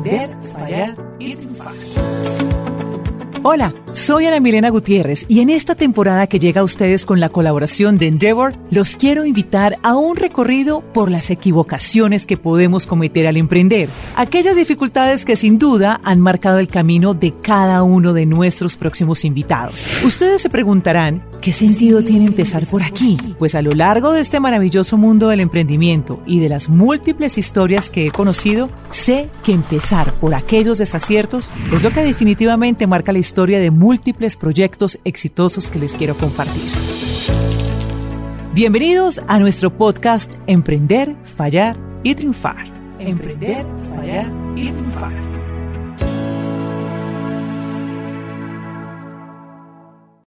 Emprender, fallar y triunfar. Hola, soy Ana Milena Gutiérrez y en esta temporada que llega a ustedes con la colaboración de Endeavor, los quiero invitar a un recorrido por las equivocaciones que podemos cometer al emprender, aquellas dificultades que sin duda han marcado el camino de cada uno de nuestros próximos invitados. Ustedes se preguntarán, ¿qué sentido tiene empezar por aquí? Pues a lo largo de este maravilloso mundo del emprendimiento y de las múltiples historias que he conocido, sé que empezar por aquellos desaciertos es lo que definitivamente marca la historia historia de múltiples proyectos exitosos que les quiero compartir. Bienvenidos a nuestro podcast Emprender, Fallar y Triunfar. Emprender, Fallar y Triunfar.